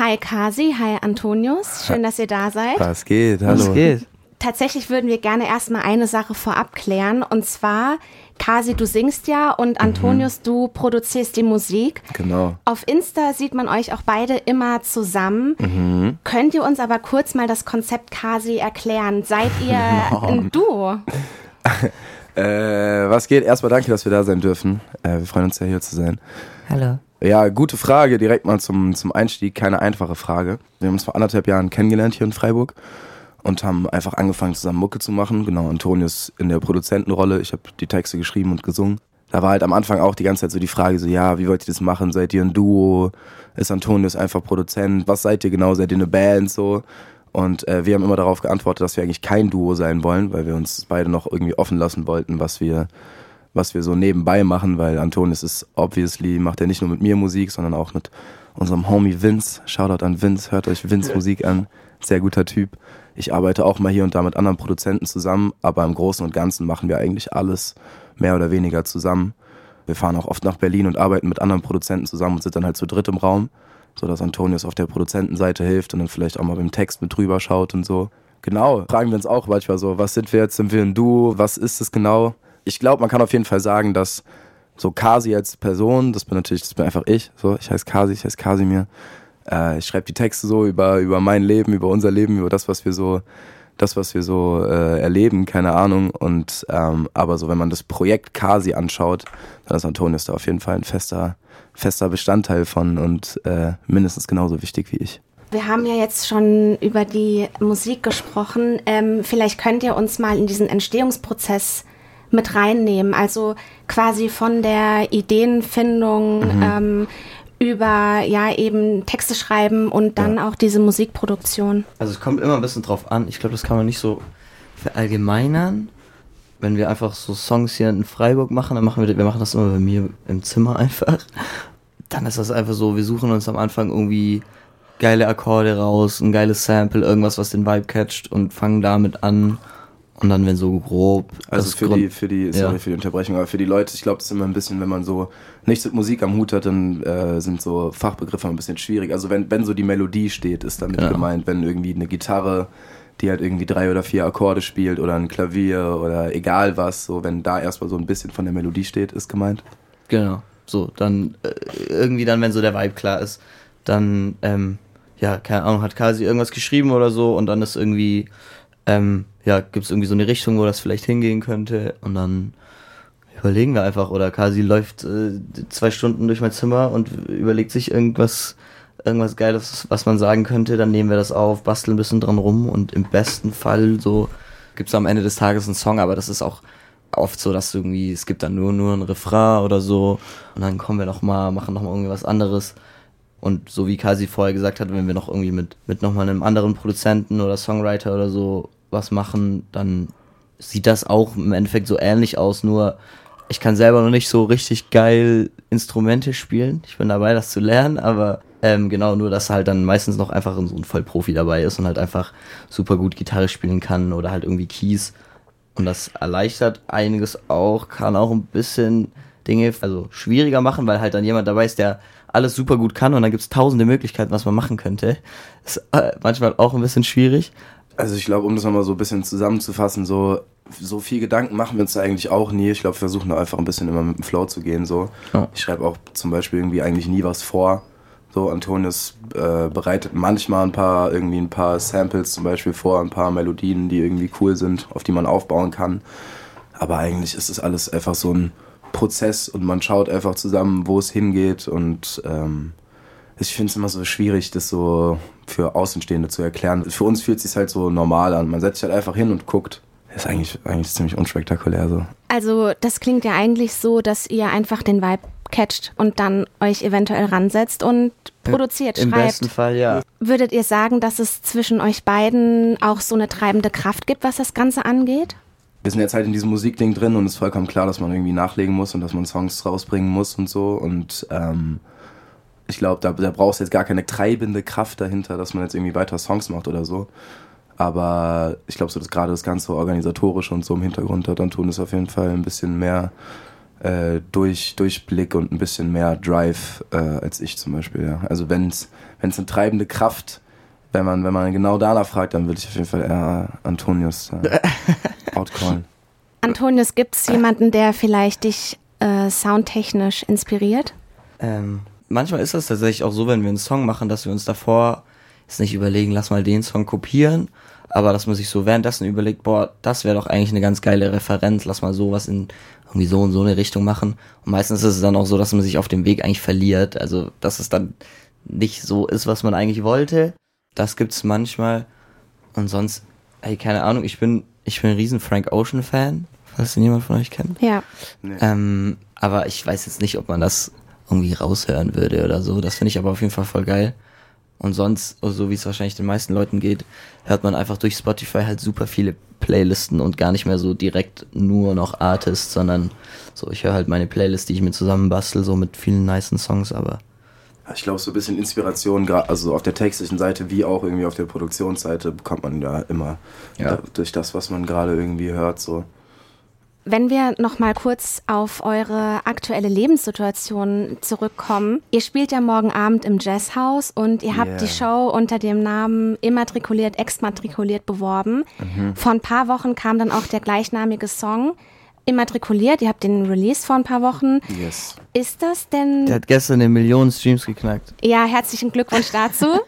Hi Kasi, hi Antonius, schön, dass ihr da seid. Was geht? Hallo. Was geht? Tatsächlich würden wir gerne erstmal eine Sache vorab klären und zwar Kasi, du singst ja und Antonius, mhm. du produzierst die Musik. Genau. Auf Insta sieht man euch auch beide immer zusammen. Mhm. Könnt ihr uns aber kurz mal das Konzept Kasi erklären? Seid ihr ein Duo? äh, was geht? Erstmal danke, dass wir da sein dürfen. Äh, wir freuen uns ja hier zu sein. Hallo. Ja, gute Frage, direkt mal zum, zum Einstieg. Keine einfache Frage. Wir haben uns vor anderthalb Jahren kennengelernt hier in Freiburg und haben einfach angefangen zusammen Mucke zu machen. Genau, Antonius in der Produzentenrolle. Ich habe die Texte geschrieben und gesungen. Da war halt am Anfang auch die ganze Zeit so die Frage so, ja, wie wollt ihr das machen? Seid ihr ein Duo? Ist Antonius einfach Produzent? Was seid ihr genau? Seid ihr eine Band so? Und äh, wir haben immer darauf geantwortet, dass wir eigentlich kein Duo sein wollen, weil wir uns beide noch irgendwie offen lassen wollten, was wir was wir so nebenbei machen, weil Antonis ist obviously, macht er nicht nur mit mir Musik, sondern auch mit unserem Homie Vince. Shoutout an Vince, hört euch Vince Musik an. Sehr guter Typ. Ich arbeite auch mal hier und da mit anderen Produzenten zusammen, aber im Großen und Ganzen machen wir eigentlich alles mehr oder weniger zusammen. Wir fahren auch oft nach Berlin und arbeiten mit anderen Produzenten zusammen und sind dann halt zu dritt im Raum, so dass Antonius auf der Produzentenseite hilft und dann vielleicht auch mal beim Text mit drüber schaut und so. Genau, fragen wir uns auch manchmal so, was sind wir jetzt? Sind wir ein Duo? Was ist es genau? Ich glaube, man kann auf jeden Fall sagen, dass so Kasi als Person, das bin natürlich, das bin einfach ich, so, ich heiße Kasi, ich heiße Kasimir. Äh, ich schreibe die Texte so über, über mein Leben, über unser Leben, über das, was wir so, das, was wir so äh, erleben, keine Ahnung. Und ähm, aber so, wenn man das Projekt Kasi anschaut, dann ist Antonius da auf jeden Fall ein fester, fester Bestandteil von und äh, mindestens genauso wichtig wie ich. Wir haben ja jetzt schon über die Musik gesprochen. Ähm, vielleicht könnt ihr uns mal in diesen Entstehungsprozess mit reinnehmen. Also quasi von der Ideenfindung mhm. ähm, über ja eben Texte schreiben und dann ja. auch diese Musikproduktion. Also es kommt immer ein bisschen drauf an. Ich glaube, das kann man nicht so verallgemeinern. Wenn wir einfach so Songs hier in Freiburg machen, dann machen wir, wir machen das immer bei mir im Zimmer einfach. Dann ist das einfach so, wir suchen uns am Anfang irgendwie geile Akkorde raus, ein geiles Sample, irgendwas, was den Vibe catcht und fangen damit an und dann, wenn so grob. Also für die, für die, sorry ja. für die Unterbrechung, aber für die Leute, ich glaube, das ist immer ein bisschen, wenn man so nichts mit Musik am Hut hat, dann äh, sind so Fachbegriffe ein bisschen schwierig. Also wenn, wenn so die Melodie steht, ist damit genau. gemeint, wenn irgendwie eine Gitarre, die halt irgendwie drei oder vier Akkorde spielt oder ein Klavier oder egal was, so wenn da erstmal so ein bisschen von der Melodie steht, ist gemeint. Genau. So, dann äh, irgendwie dann, wenn so der Vibe klar ist, dann, ähm, ja, keine Ahnung, hat Kasi irgendwas geschrieben oder so und dann ist irgendwie ähm, ja, gibt es irgendwie so eine Richtung, wo das vielleicht hingehen könnte? Und dann überlegen wir einfach. Oder Kasi läuft äh, zwei Stunden durch mein Zimmer und überlegt sich irgendwas, irgendwas Geiles, was man sagen könnte, dann nehmen wir das auf, basteln ein bisschen dran rum und im besten Fall so gibt es am Ende des Tages einen Song, aber das ist auch oft so, dass irgendwie, es gibt dann nur, nur ein Refrain oder so. Und dann kommen wir nochmal, machen nochmal irgendwie was anderes. Und so wie Kasi vorher gesagt hat, wenn wir noch irgendwie mit, mit nochmal einem anderen Produzenten oder Songwriter oder so was machen, dann sieht das auch im Endeffekt so ähnlich aus, nur ich kann selber noch nicht so richtig geil Instrumente spielen. Ich bin dabei, das zu lernen, aber ähm, genau, nur dass halt dann meistens noch einfach so ein Vollprofi dabei ist und halt einfach super gut Gitarre spielen kann oder halt irgendwie Keys. Und das erleichtert einiges auch, kann auch ein bisschen Dinge also schwieriger machen, weil halt dann jemand dabei ist, der alles super gut kann und dann gibt es tausende Möglichkeiten, was man machen könnte. Ist äh, manchmal auch ein bisschen schwierig, also ich glaube, um das nochmal so ein bisschen zusammenzufassen, so, so viel Gedanken machen wir uns da eigentlich auch nie. Ich glaube, wir versuchen da einfach ein bisschen immer mit dem Flow zu gehen. So. Ja. Ich schreibe auch zum Beispiel irgendwie eigentlich nie was vor. So, Antonius äh, bereitet manchmal ein paar, irgendwie ein paar Samples zum Beispiel vor, ein paar Melodien, die irgendwie cool sind, auf die man aufbauen kann. Aber eigentlich ist es alles einfach so ein Prozess und man schaut einfach zusammen, wo es hingeht und ähm, ich finde es immer so schwierig, das so für Außenstehende zu erklären. Für uns fühlt es sich halt so normal an. Man setzt sich halt einfach hin und guckt. Das ist eigentlich, eigentlich ziemlich unspektakulär so. Also das klingt ja eigentlich so, dass ihr einfach den Vibe catcht und dann euch eventuell ransetzt und produziert, Im schreibt. Im besten Fall, ja. Würdet ihr sagen, dass es zwischen euch beiden auch so eine treibende Kraft gibt, was das Ganze angeht? Wir sind jetzt halt in diesem Musikding drin und es ist vollkommen klar, dass man irgendwie nachlegen muss und dass man Songs rausbringen muss und so. Und ähm, ich glaube, da, da brauchst du jetzt gar keine treibende Kraft dahinter, dass man jetzt irgendwie weiter Songs macht oder so. Aber ich glaube, so dass gerade das ganze organisatorische und so im Hintergrund hat, dann tun es auf jeden Fall ein bisschen mehr äh, durch, Durchblick und ein bisschen mehr Drive äh, als ich zum Beispiel. Ja. Also wenn es eine treibende Kraft, wenn man, wenn man genau danach fragt, dann würde ich auf jeden Fall eher Antonius äh, outcallen. Antonius, gibt es jemanden, der vielleicht dich äh, soundtechnisch inspiriert? Ähm, manchmal ist das tatsächlich auch so, wenn wir einen Song machen, dass wir uns davor jetzt nicht überlegen, lass mal den Song kopieren, aber dass man sich so währenddessen überlegt, boah, das wäre doch eigentlich eine ganz geile Referenz, lass mal sowas in irgendwie so und so eine Richtung machen. Und meistens ist es dann auch so, dass man sich auf dem Weg eigentlich verliert, also dass es dann nicht so ist, was man eigentlich wollte. Das gibt's manchmal. Und sonst, ey, keine Ahnung, ich bin, ich bin ein riesen Frank Ocean Fan, falls den jemand von euch kennt. Ja. Nee. Ähm, aber ich weiß jetzt nicht, ob man das irgendwie raushören würde oder so. Das finde ich aber auf jeden Fall voll geil. Und sonst, so wie es wahrscheinlich den meisten Leuten geht, hört man einfach durch Spotify halt super viele Playlisten und gar nicht mehr so direkt nur noch Artists, sondern so, ich höre halt meine Playlist, die ich mir zusammenbastel, so mit vielen niceen Songs, aber. Ich glaube, so ein bisschen Inspiration, also auf der textlichen Seite wie auch irgendwie auf der Produktionsseite bekommt man da immer ja. durch das, was man gerade irgendwie hört, so. Wenn wir noch mal kurz auf eure aktuelle Lebenssituation zurückkommen. Ihr spielt ja morgen Abend im Jazzhaus und ihr habt yeah. die Show unter dem Namen Immatrikuliert, Exmatrikuliert beworben. Mhm. Vor ein paar Wochen kam dann auch der gleichnamige Song. Immatrikuliert, ihr habt den Release vor ein paar Wochen. Yes. Ist das denn. Der hat gestern eine Million Streams geknackt. Ja, herzlichen Glückwunsch dazu.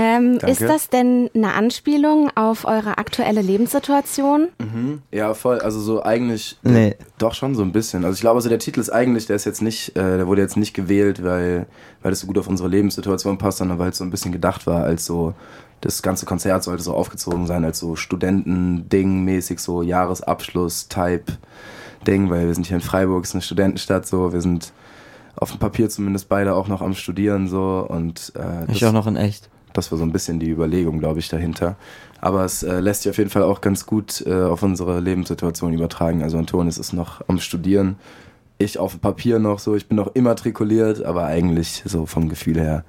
Ähm, ist das denn eine Anspielung auf eure aktuelle Lebenssituation? Mhm. Ja, voll. Also so eigentlich nee. doch schon so ein bisschen. Also ich glaube, also der Titel ist eigentlich, der ist jetzt nicht, äh, der wurde jetzt nicht gewählt, weil weil das so gut auf unsere Lebenssituation passt, sondern weil es so ein bisschen gedacht war, als so das ganze Konzert sollte so aufgezogen sein als so Studentending mäßig so Jahresabschluss-Type Ding, weil wir sind hier in Freiburg, ist eine Studentenstadt so, wir sind auf dem Papier zumindest beide auch noch am Studieren so und äh, ich auch noch in echt. Das war so ein bisschen die Überlegung, glaube ich, dahinter. Aber es äh, lässt sich auf jeden Fall auch ganz gut äh, auf unsere Lebenssituation übertragen. Also Antonis ist noch am Studieren, ich auf dem Papier noch so, ich bin noch immatrikuliert, aber eigentlich so vom Gefühl her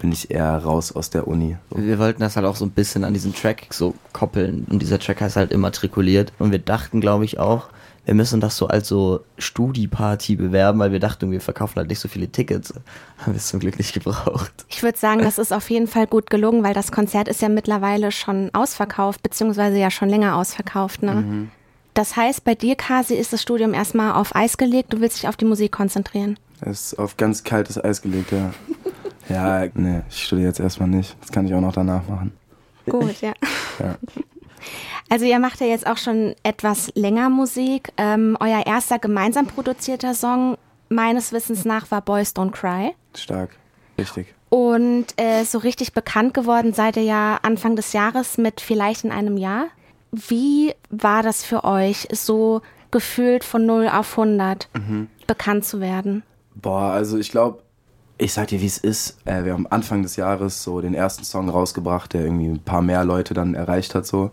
bin ich eher raus aus der Uni. So. Wir wollten das halt auch so ein bisschen an diesen Track so koppeln und dieser Track heißt halt immatrikuliert und wir dachten, glaube ich, auch, wir müssen das so als so Studi-Party bewerben, weil wir dachten, wir verkaufen halt nicht so viele Tickets. Haben wir es zum Glück nicht gebraucht. Ich würde sagen, das ist auf jeden Fall gut gelungen, weil das Konzert ist ja mittlerweile schon ausverkauft, beziehungsweise ja schon länger ausverkauft. Ne? Mhm. Das heißt, bei dir, Kasi, ist das Studium erstmal auf Eis gelegt, du willst dich auf die Musik konzentrieren. Es ist auf ganz kaltes Eis gelegt, ja. ja, nee, ich studiere jetzt erstmal nicht. Das kann ich auch noch danach machen. Gut, ja. ja. Also ihr macht ja jetzt auch schon etwas länger Musik. Ähm, euer erster gemeinsam produzierter Song meines Wissens nach war Boys Don't Cry. Stark, richtig. Und äh, so richtig bekannt geworden seid ihr ja Anfang des Jahres mit Vielleicht in einem Jahr. Wie war das für euch, so gefühlt von 0 auf 100 mhm. bekannt zu werden? Boah, also ich glaube, ich sag dir, wie es ist. Äh, wir haben Anfang des Jahres so den ersten Song rausgebracht, der irgendwie ein paar mehr Leute dann erreicht hat. So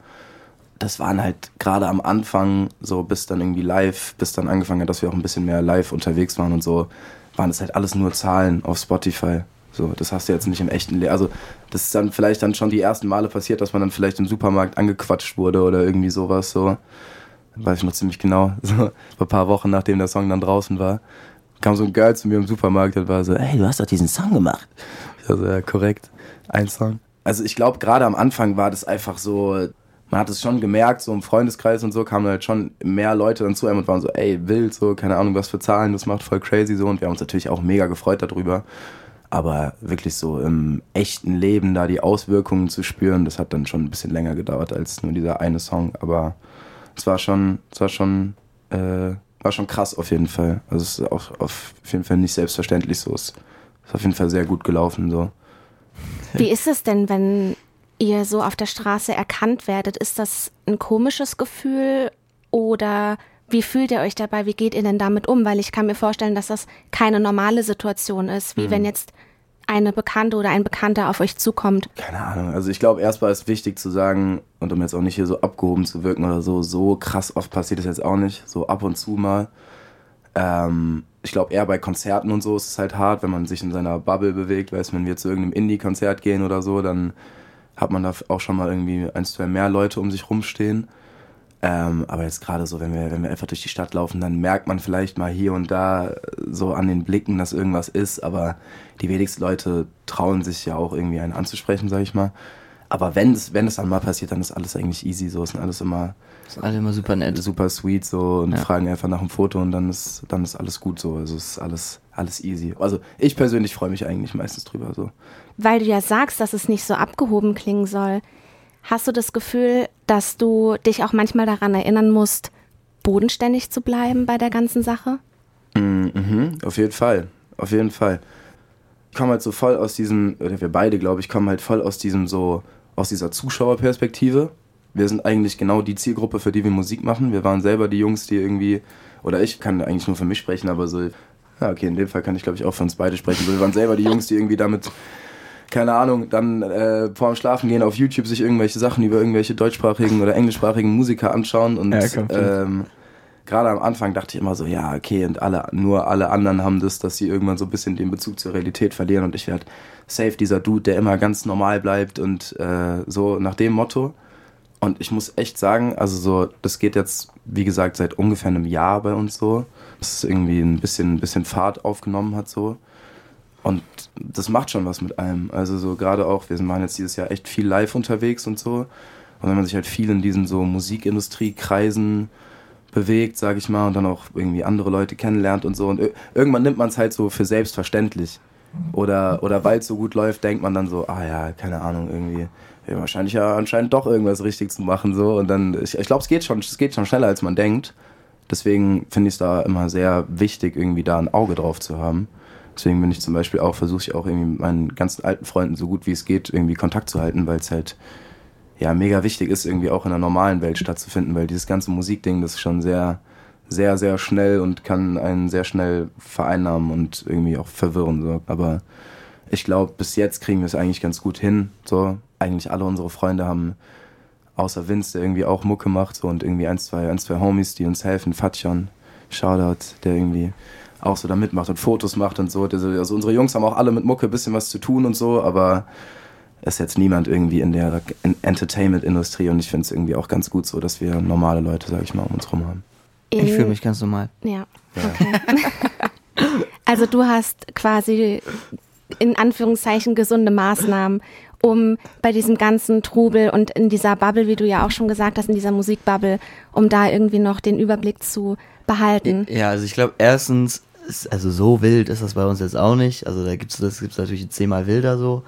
das waren halt gerade am Anfang, so bis dann irgendwie live, bis dann angefangen hat, dass wir auch ein bisschen mehr live unterwegs waren und so, waren das halt alles nur Zahlen auf Spotify. So, das hast du jetzt nicht im echten Leben. Also, das ist dann vielleicht dann schon die ersten Male passiert, dass man dann vielleicht im Supermarkt angequatscht wurde oder irgendwie sowas, so. Weiß ich noch ziemlich genau. So, ein paar Wochen nachdem der Song dann draußen war, kam so ein Girl zu mir im Supermarkt und war so, hey, du hast doch diesen Song gemacht. Ich war so, ja, korrekt. Ein Song. Also, ich glaube, gerade am Anfang war das einfach so, man hat es schon gemerkt, so im Freundeskreis und so kamen halt schon mehr Leute dann zu einem und waren so, ey, wild, so, keine Ahnung, was für Zahlen, das macht voll crazy so und wir haben uns natürlich auch mega gefreut darüber. Aber wirklich so im echten Leben da die Auswirkungen zu spüren, das hat dann schon ein bisschen länger gedauert als nur dieser eine Song. Aber es war schon, es war schon, äh, war schon krass auf jeden Fall. Also es ist auch auf jeden Fall nicht selbstverständlich so. Es ist auf jeden Fall sehr gut gelaufen so. Wie ist es denn, wenn ihr so auf der Straße erkannt werdet, ist das ein komisches Gefühl oder wie fühlt ihr euch dabei? Wie geht ihr denn damit um? Weil ich kann mir vorstellen, dass das keine normale Situation ist, wie mhm. wenn jetzt eine Bekannte oder ein Bekannter auf euch zukommt. Keine Ahnung. Also ich glaube, erstmal ist wichtig zu sagen, und um jetzt auch nicht hier so abgehoben zu wirken oder so, so krass oft passiert es jetzt auch nicht, so ab und zu mal. Ähm, ich glaube, eher bei Konzerten und so ist es halt hart, wenn man sich in seiner Bubble bewegt, weißt wenn wir zu irgendeinem Indie-Konzert gehen oder so, dann hat man da auch schon mal irgendwie ein, zwei mehr Leute um sich rumstehen. Ähm, aber jetzt gerade so, wenn wir, wenn wir einfach durch die Stadt laufen, dann merkt man vielleicht mal hier und da so an den Blicken, dass irgendwas ist, aber die wenigsten Leute trauen sich ja auch irgendwie einen anzusprechen, sag ich mal. Aber wenn es, wenn es dann mal passiert, dann ist alles eigentlich easy, so, es sind alles immer, ist alle immer super nett. Super sweet so und ja. fragen einfach nach einem Foto und dann ist, dann ist alles gut so. Also es ist alles, alles easy. Also ich persönlich freue mich eigentlich meistens drüber so. Weil du ja sagst, dass es nicht so abgehoben klingen soll. Hast du das Gefühl, dass du dich auch manchmal daran erinnern musst, bodenständig zu bleiben bei der ganzen Sache? Mhm, auf jeden Fall. Auf jeden Fall. Ich komme halt so voll aus diesem, oder wir beide, glaube ich, kommen halt voll aus diesem so, aus dieser Zuschauerperspektive. Wir sind eigentlich genau die Zielgruppe, für die wir Musik machen. Wir waren selber die Jungs, die irgendwie, oder ich kann eigentlich nur für mich sprechen, aber so, ja, okay, in dem Fall kann ich, glaube ich, auch für uns beide sprechen. wir waren selber die Jungs, die irgendwie damit keine Ahnung, dann äh, vor dem Schlafen gehen auf YouTube sich irgendwelche Sachen über irgendwelche deutschsprachigen oder englischsprachigen Musiker anschauen und ja, ähm, gerade am Anfang dachte ich immer so, ja, okay, und alle, nur alle anderen haben das, dass sie irgendwann so ein bisschen den Bezug zur Realität verlieren und ich werde safe dieser Dude, der immer ganz normal bleibt und äh, so nach dem Motto. Und ich muss echt sagen, also so, das geht jetzt, wie gesagt, seit ungefähr einem Jahr bei uns so, dass es irgendwie ein bisschen, ein bisschen Fahrt aufgenommen hat so. Und das macht schon was mit einem. Also so gerade auch, wir waren jetzt dieses Jahr echt viel live unterwegs und so. Und wenn man sich halt viel in diesen so Musikindustriekreisen bewegt, sag ich mal, und dann auch irgendwie andere Leute kennenlernt und so. Und irgendwann nimmt man es halt so für selbstverständlich. Oder, oder weil es so gut läuft, denkt man dann so, ah ja, keine Ahnung, irgendwie, ja, wahrscheinlich ja anscheinend doch irgendwas richtig zu machen. so Und dann, ich, ich glaube, es geht schon, es geht schon schneller, als man denkt. Deswegen finde ich es da immer sehr wichtig, irgendwie da ein Auge drauf zu haben. Deswegen bin ich zum Beispiel auch, versuche ich auch irgendwie mit meinen ganzen alten Freunden so gut wie es geht, irgendwie Kontakt zu halten, weil es halt ja mega wichtig ist, irgendwie auch in der normalen Welt stattzufinden, weil dieses ganze Musikding, das ist schon sehr, sehr, sehr schnell und kann einen sehr schnell vereinnahmen und irgendwie auch verwirren. So. Aber ich glaube, bis jetzt kriegen wir es eigentlich ganz gut hin. So, eigentlich alle unsere Freunde haben, außer Vince, der irgendwie auch Mucke macht, so und irgendwie ein, zwei, ein, zwei Homies, die uns helfen, Fatjon, Shoutout, der irgendwie auch so da mitmacht und Fotos macht und so. Also unsere Jungs haben auch alle mit Mucke ein bisschen was zu tun und so, aber ist jetzt niemand irgendwie in der Entertainment-Industrie und ich finde es irgendwie auch ganz gut so, dass wir normale Leute, sag ich mal, um uns rum haben. Ich fühle mich ganz normal. Ja, okay. also du hast quasi in Anführungszeichen gesunde Maßnahmen, um bei diesem ganzen Trubel und in dieser Bubble, wie du ja auch schon gesagt hast, in dieser Musikbubble, um da irgendwie noch den Überblick zu behalten. Ja, also ich glaube, erstens, also so wild ist das bei uns jetzt auch nicht. Also da gibt's das gibt's natürlich zehnmal wilder so.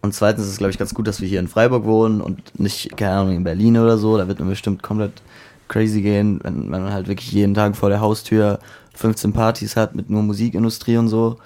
Und zweitens ist es, glaube ich, ganz gut, dass wir hier in Freiburg wohnen und nicht, keine Ahnung, in Berlin oder so. Da wird man bestimmt komplett crazy gehen, wenn, wenn man halt wirklich jeden Tag vor der Haustür 15 Partys hat mit nur Musikindustrie und so.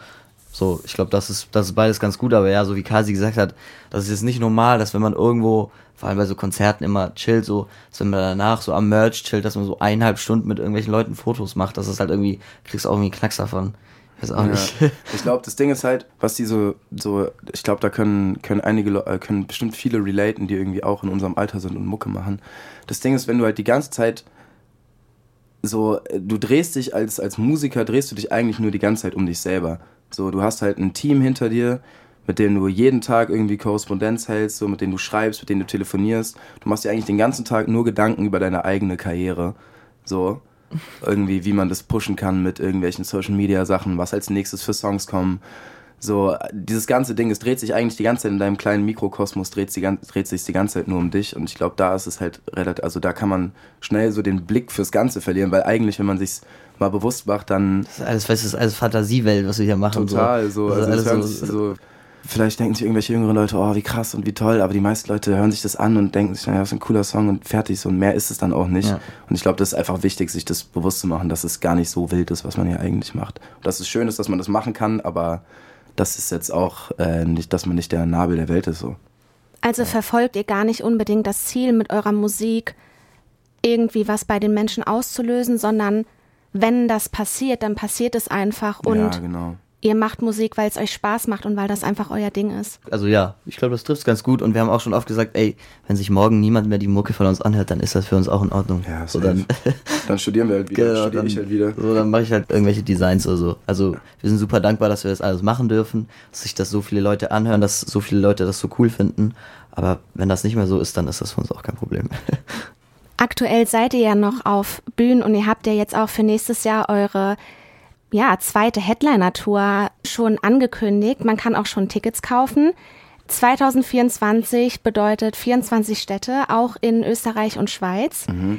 So, ich glaube, das ist, das ist beides ganz gut, aber ja, so wie Kasi gesagt hat, das ist jetzt nicht normal, dass wenn man irgendwo, vor allem bei so Konzerten immer chillt, so, dass wenn man danach so am Merch chillt, dass man so eineinhalb Stunden mit irgendwelchen Leuten Fotos macht, das ist halt irgendwie, kriegst du auch irgendwie einen Knacks davon. Ich weiß auch ja. nicht. Ich glaube, das Ding ist halt, was die so, so, ich glaube, da können, können einige, äh, können bestimmt viele relaten, die irgendwie auch in unserem Alter sind und Mucke machen. Das Ding ist, wenn du halt die ganze Zeit so, du drehst dich als, als Musiker, drehst du dich eigentlich nur die ganze Zeit um dich selber. So, du hast halt ein Team hinter dir, mit dem du jeden Tag irgendwie Korrespondenz hältst, so mit denen du schreibst, mit denen du telefonierst. Du machst dir eigentlich den ganzen Tag nur Gedanken über deine eigene Karriere. So. Irgendwie, wie man das pushen kann mit irgendwelchen Social Media Sachen, was als nächstes für Songs kommen. So, dieses ganze Ding, es dreht sich eigentlich die ganze Zeit in deinem kleinen Mikrokosmos, dreht, die, dreht sich die ganze Zeit nur um dich. Und ich glaube, da ist es halt relativ, also da kann man schnell so den Blick fürs Ganze verlieren, weil eigentlich, wenn man sich mal bewusst macht, dann. Das ist alles, das ist alles Fantasiewelt, was wir hier machen. Total, so. so. Also alles so, so, vielleicht denken sich irgendwelche jüngeren Leute, oh, wie krass und wie toll, aber die meisten Leute hören sich das an und denken sich, naja, das ist ein cooler Song und fertig, so und mehr ist es dann auch nicht. Ja. Und ich glaube, das ist einfach wichtig, sich das bewusst zu machen, dass es gar nicht so wild ist, was man hier eigentlich macht. Und dass es schön ist, dass man das machen kann, aber das ist jetzt auch äh, nicht, dass man nicht der Nabel der Welt ist, so. Also verfolgt ihr gar nicht unbedingt das Ziel mit eurer Musik, irgendwie was bei den Menschen auszulösen, sondern wenn das passiert, dann passiert es einfach und ja, genau. Ihr macht Musik, weil es euch Spaß macht und weil das einfach euer Ding ist. Also ja, ich glaube, das trifft ganz gut und wir haben auch schon oft gesagt, ey, wenn sich morgen niemand mehr die Mucke von uns anhört, dann ist das für uns auch in Ordnung. Ja, so dann, dann studieren wir halt wieder, genau, dann, ich halt wieder. So, dann mache ich halt irgendwelche Designs oder so. Also wir sind super dankbar, dass wir das alles machen dürfen, dass sich das so viele Leute anhören, dass so viele Leute das so cool finden. Aber wenn das nicht mehr so ist, dann ist das für uns auch kein Problem. Aktuell seid ihr ja noch auf Bühnen und ihr habt ja jetzt auch für nächstes Jahr eure ja, zweite Headliner-Tour schon angekündigt. Man kann auch schon Tickets kaufen. 2024 bedeutet 24 Städte, auch in Österreich und Schweiz. Mhm.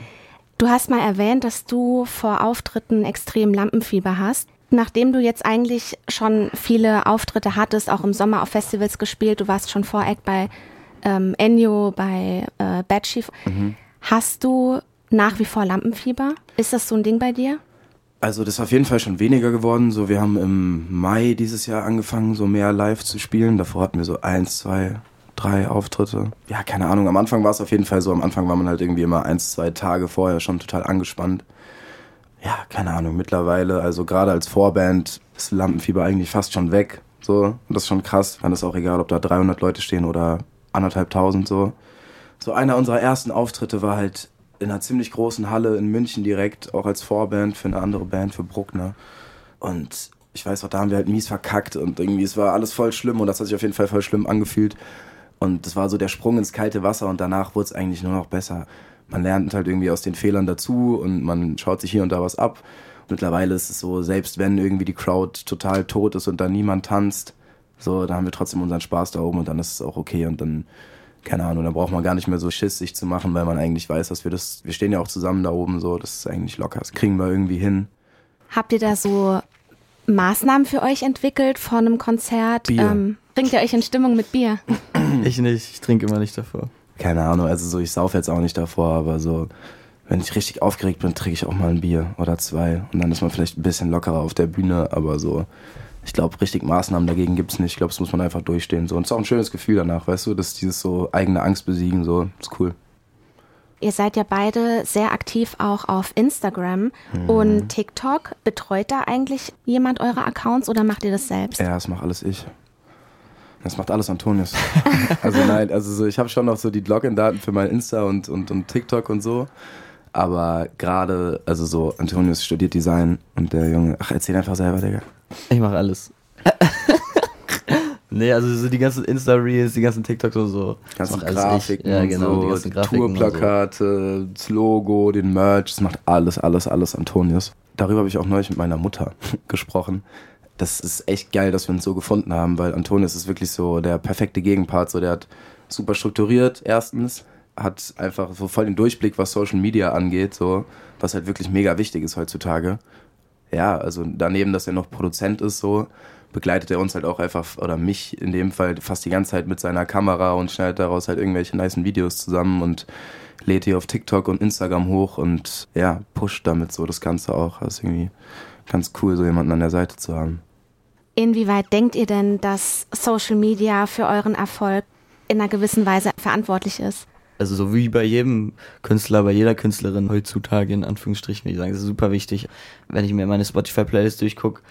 Du hast mal erwähnt, dass du vor Auftritten extrem Lampenfieber hast. Nachdem du jetzt eigentlich schon viele Auftritte hattest, auch im Sommer auf Festivals gespielt, du warst schon Voreck bei ähm, Ennio, bei äh, Bad Chief. Mhm. Hast du nach wie vor Lampenfieber? Ist das so ein Ding bei dir? Also das ist auf jeden Fall schon weniger geworden. So, wir haben im Mai dieses Jahr angefangen, so mehr live zu spielen. Davor hatten wir so eins, zwei, drei Auftritte. Ja, keine Ahnung. Am Anfang war es auf jeden Fall so. Am Anfang war man halt irgendwie immer eins, zwei Tage vorher schon total angespannt. Ja, keine Ahnung. Mittlerweile, also gerade als Vorband, ist Lampenfieber eigentlich fast schon weg. So, und das ist schon krass. Dann ist auch egal, ob da 300 Leute stehen oder anderthalbtausend so. So einer unserer ersten Auftritte war halt in einer ziemlich großen Halle in München direkt, auch als Vorband für eine andere Band, für Bruckner. Und ich weiß auch, da haben wir halt mies verkackt und irgendwie, es war alles voll schlimm und das hat sich auf jeden Fall voll schlimm angefühlt. Und das war so der Sprung ins kalte Wasser und danach wurde es eigentlich nur noch besser. Man lernt halt irgendwie aus den Fehlern dazu und man schaut sich hier und da was ab. Mittlerweile ist es so, selbst wenn irgendwie die Crowd total tot ist und da niemand tanzt, so, da haben wir trotzdem unseren Spaß da oben und dann ist es auch okay und dann keine Ahnung, da braucht man gar nicht mehr so Schiss, sich zu machen, weil man eigentlich weiß, dass wir das, wir stehen ja auch zusammen da oben so, das ist eigentlich locker, das kriegen wir irgendwie hin. Habt ihr da so Maßnahmen für euch entwickelt vor einem Konzert? Bier. Ähm, bringt ihr euch in Stimmung mit Bier? Ich nicht, ich trinke immer nicht davor. Keine Ahnung, also so, ich sauf jetzt auch nicht davor, aber so, wenn ich richtig aufgeregt bin, trinke ich auch mal ein Bier oder zwei und dann ist man vielleicht ein bisschen lockerer auf der Bühne, aber so, ich glaube, richtig Maßnahmen dagegen gibt es nicht. Ich glaube, das muss man einfach durchstehen. So. Und es ist auch ein schönes Gefühl danach, weißt du, dass dieses so eigene Angst besiegen, so, ist cool. Ihr seid ja beide sehr aktiv auch auf Instagram mhm. und TikTok. Betreut da eigentlich jemand eure Accounts oder macht ihr das selbst? Ja, das mache alles ich. Das macht alles Antonius. also nein, also so, ich habe schon noch so die Login-Daten für mein Insta und, und, und TikTok und so. Aber gerade, also so, Antonius studiert Design und der Junge, ach, erzähl einfach selber, Digga. Ich mache alles. nee, also so die ganzen Insta-Reels, die ganzen TikToks und so. Ganzen Grafiken, ja, genau, so, die ganzen Grafiken Tourplakate, so. das Logo, den Merch, das macht alles, alles, alles Antonius. Darüber habe ich auch neulich mit meiner Mutter gesprochen. Das ist echt geil, dass wir uns so gefunden haben, weil Antonius ist wirklich so der perfekte Gegenpart. So, der hat super strukturiert, erstens, hat einfach so voll den Durchblick, was Social Media angeht, so, was halt wirklich mega wichtig ist heutzutage ja, also daneben, dass er noch Produzent ist, so, begleitet er uns halt auch einfach, oder mich in dem Fall, fast die ganze Zeit mit seiner Kamera und schneidet daraus halt irgendwelche nice Videos zusammen und lädt die auf TikTok und Instagram hoch und ja, pusht damit so das Ganze auch. Das ist irgendwie ganz cool, so jemanden an der Seite zu haben. Inwieweit denkt ihr denn, dass Social Media für euren Erfolg in einer gewissen Weise verantwortlich ist? Also so wie bei jedem Künstler, bei jeder Künstlerin heutzutage in Anführungsstrichen, würde ich sagen, das ist super wichtig. Wenn ich mir meine Spotify-Playlist durchgucke,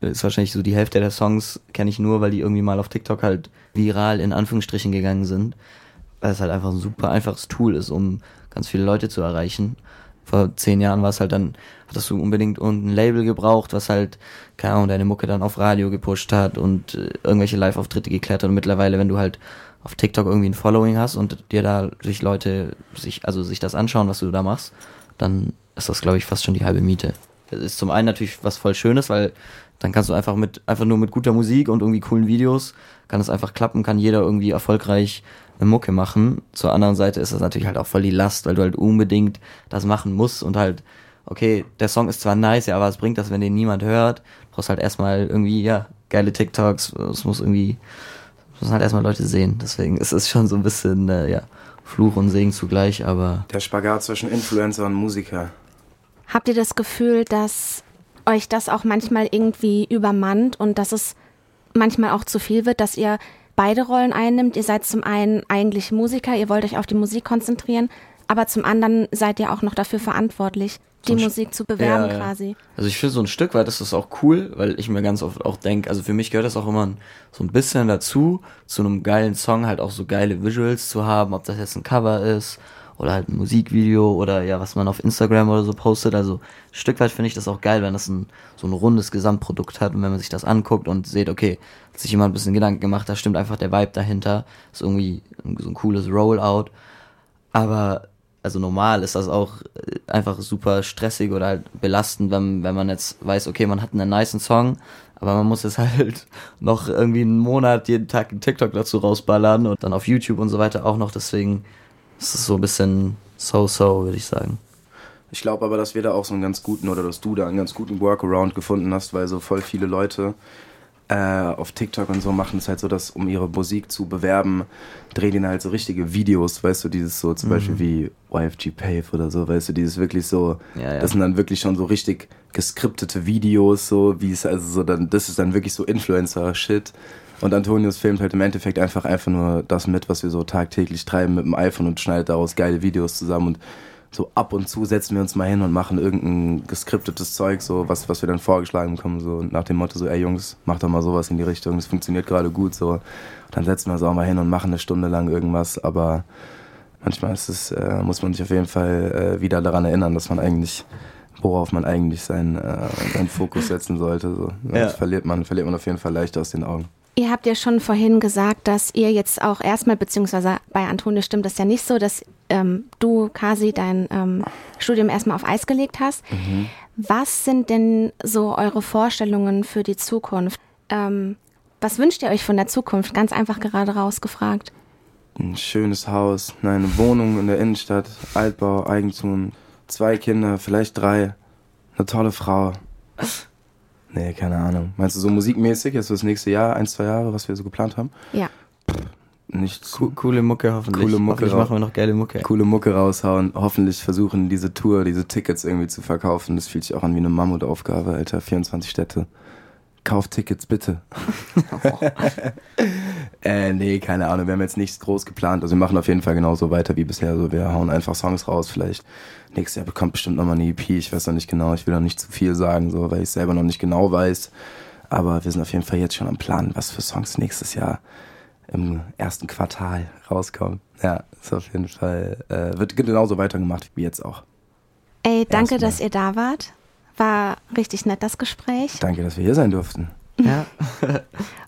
ist wahrscheinlich so die Hälfte der Songs kenne ich nur, weil die irgendwie mal auf TikTok halt viral in Anführungsstrichen gegangen sind. Weil es halt einfach ein super einfaches Tool ist, um ganz viele Leute zu erreichen. Vor zehn Jahren war es halt dann, hattest du unbedingt ein Label gebraucht, was halt, keine Ahnung, deine Mucke dann auf Radio gepusht hat und äh, irgendwelche Live-Auftritte geklärt hat. Und mittlerweile, wenn du halt auf TikTok irgendwie ein Following hast und dir da sich Leute sich, also sich das anschauen, was du da machst, dann ist das, glaube ich, fast schon die halbe Miete. Das ist zum einen natürlich was voll Schönes, weil dann kannst du einfach mit, einfach nur mit guter Musik und irgendwie coolen Videos, kann es einfach klappen, kann jeder irgendwie erfolgreich eine Mucke machen. Zur anderen Seite ist das natürlich halt auch voll die Last, weil du halt unbedingt das machen musst und halt, okay, der Song ist zwar nice, ja, aber was bringt das, wenn den niemand hört? Du brauchst halt erstmal irgendwie, ja, geile TikToks, es muss irgendwie müssen halt erstmal Leute sehen. Deswegen ist es schon so ein bisschen, äh, ja, Fluch und Segen zugleich, aber. Der Spagat zwischen Influencer und Musiker. Habt ihr das Gefühl, dass euch das auch manchmal irgendwie übermannt und dass es manchmal auch zu viel wird, dass ihr beide Rollen einnimmt? Ihr seid zum einen eigentlich Musiker, ihr wollt euch auf die Musik konzentrieren, aber zum anderen seid ihr auch noch dafür verantwortlich, die so Musik zu bewerben ja, ja. quasi. Also ich finde so ein Stück weit ist das auch cool, weil ich mir ganz oft auch denke, also für mich gehört das auch immer so ein bisschen dazu, zu einem geilen Song halt auch so geile Visuals zu haben, ob das jetzt ein Cover ist oder halt ein Musikvideo oder ja, was man auf Instagram oder so postet. Also ein Stück weit finde ich das auch geil, wenn das ein, so ein rundes Gesamtprodukt hat und wenn man sich das anguckt und sieht, okay, hat sich jemand ein bisschen Gedanken gemacht, da stimmt einfach der Vibe dahinter, ist irgendwie so ein cooles Rollout. Aber also normal ist das auch äh, einfach super stressig oder halt belastend, wenn, wenn man jetzt weiß, okay, man hat einen niceen Song, aber man muss jetzt halt noch irgendwie einen Monat jeden Tag einen TikTok dazu rausballern und dann auf YouTube und so weiter auch noch, deswegen ist es so ein bisschen so-so, würde ich sagen. Ich glaube aber, dass wir da auch so einen ganz guten oder dass du da einen ganz guten Workaround gefunden hast, weil so voll viele Leute äh, auf TikTok und so machen es halt so, dass um ihre Musik zu bewerben, drehen die halt so richtige Videos, weißt du, dieses so zum mhm. Beispiel wie YFG Pave oder so, weißt du, dieses wirklich so, ja, ja. das sind dann wirklich schon so richtig geskriptete Videos, so wie es also so dann, das ist dann wirklich so Influencer-Shit. Und Antonius filmt halt im Endeffekt einfach einfach nur das mit, was wir so tagtäglich treiben mit dem iPhone und schneidet daraus geile Videos zusammen und so ab und zu setzen wir uns mal hin und machen irgendein geskriptetes Zeug, so was, was wir dann vorgeschlagen bekommen, so nach dem Motto so, ey Jungs, macht doch mal sowas in die Richtung, das funktioniert gerade gut, so. Dann setzen wir uns auch mal hin und machen eine Stunde lang irgendwas, aber manchmal ist es, äh, muss man sich auf jeden Fall äh, wieder daran erinnern, dass man eigentlich, worauf man eigentlich seinen, äh, seinen Fokus setzen sollte, so. Sonst ja. verliert man, verliert man auf jeden Fall leicht aus den Augen. Ihr habt ja schon vorhin gesagt, dass ihr jetzt auch erstmal, beziehungsweise bei Antonio stimmt das ja nicht so, dass ähm, du, Kasi, dein ähm, Studium erstmal auf Eis gelegt hast. Mhm. Was sind denn so eure Vorstellungen für die Zukunft? Ähm, was wünscht ihr euch von der Zukunft? Ganz einfach gerade rausgefragt. Ein schönes Haus, eine Wohnung in der Innenstadt, Altbau, Eigentum, zwei Kinder, vielleicht drei, eine tolle Frau. Nee, keine Ahnung. Meinst du so musikmäßig, jetzt so das nächste Jahr, ein, zwei Jahre, was wir so geplant haben? Ja. nichts. Co coole Mucke hoffentlich. Coole Mucke hoffentlich machen wir noch geile Mucke. Coole Mucke raushauen. Hoffentlich versuchen, diese Tour, diese Tickets irgendwie zu verkaufen. Das fühlt sich auch an wie eine Mammutaufgabe, Alter. 24 Städte. Kauft Tickets, bitte. äh, nee, keine Ahnung. Wir haben jetzt nichts groß geplant. Also wir machen auf jeden Fall genauso weiter wie bisher. Also wir hauen einfach Songs raus. Vielleicht nächstes Jahr bekommt bestimmt nochmal eine EP. Ich weiß noch nicht genau. Ich will noch nicht zu viel sagen, so, weil ich selber noch nicht genau weiß. Aber wir sind auf jeden Fall jetzt schon am Plan, was für Songs nächstes Jahr im ersten Quartal rauskommen. Ja, ist auf jeden Fall, äh, wird genauso weitergemacht wie jetzt auch. Ey, danke, dass ihr da wart. War richtig nett, das Gespräch. Danke, dass wir hier sein durften. Ja.